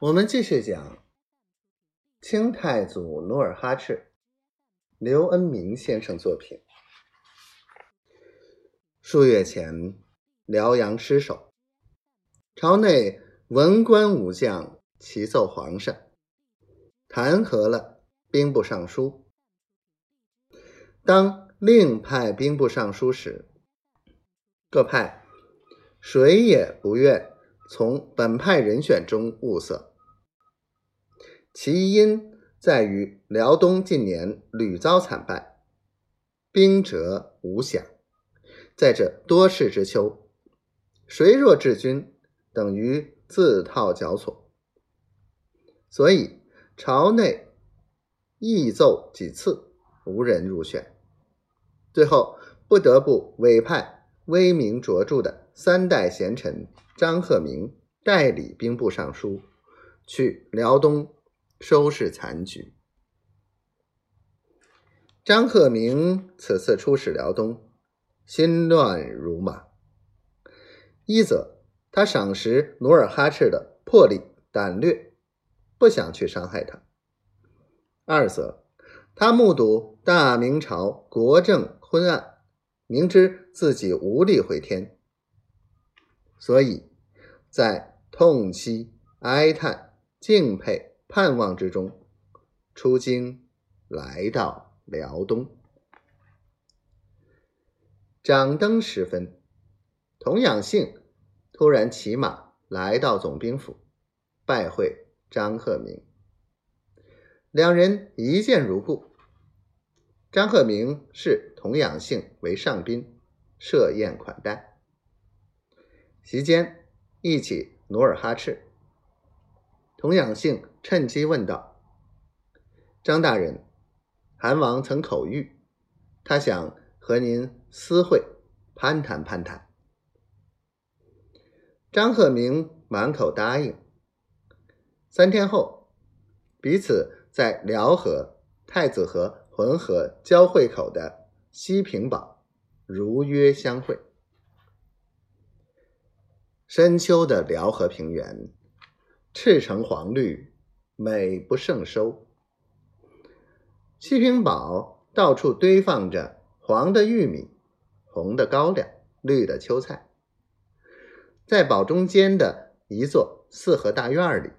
我们继续讲清太祖努尔哈赤，刘恩明先生作品。数月前，辽阳失守，朝内文官武将齐奏皇上，弹劾了兵部尚书。当另派兵部尚书时，各派谁也不愿从本派人选中物色。其因在于辽东近年屡遭惨败，兵折无饷，在这多事之秋，谁若治军，等于自套绞索。所以朝内议奏几次，无人入选，最后不得不委派威名卓著的三代贤臣张鹤鸣代理兵部尚书，去辽东。收拾残局。张鹤鸣此次出使辽东，心乱如麻。一则他赏识努尔哈赤的魄力胆略，不想去伤害他；二则他目睹大明朝国政昏暗，明知自己无力回天，所以在痛惜、哀叹、敬佩。盼望之中，出京来到辽东。掌灯时分，童养性突然骑马来到总兵府，拜会张鹤鸣。两人一见如故。张鹤鸣视童养性为上宾，设宴款待。席间一起努尔哈赤。童养性趁机问道：“张大人，韩王曾口谕，他想和您私会，攀谈攀谈。”张鹤鸣满口答应。三天后，彼此在辽河、太子河、浑河交汇口的西平堡如约相会。深秋的辽河平原。赤橙黄绿，美不胜收。西平堡到处堆放着黄的玉米、红的高粱、绿的秋菜。在堡中间的一座四合大院里，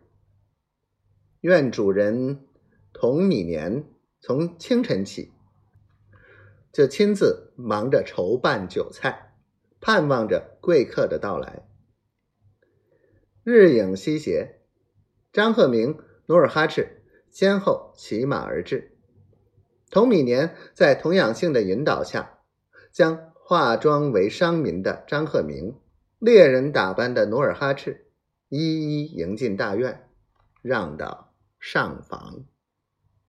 院主人童米年从清晨起就亲自忙着筹办酒菜，盼望着贵客的到来。日影西斜。张鹤鸣、努尔哈赤先后骑马而至，童米年在童养性的引导下，将化妆为商民的张鹤鸣、猎人打扮的努尔哈赤一一迎进大院，让到上房。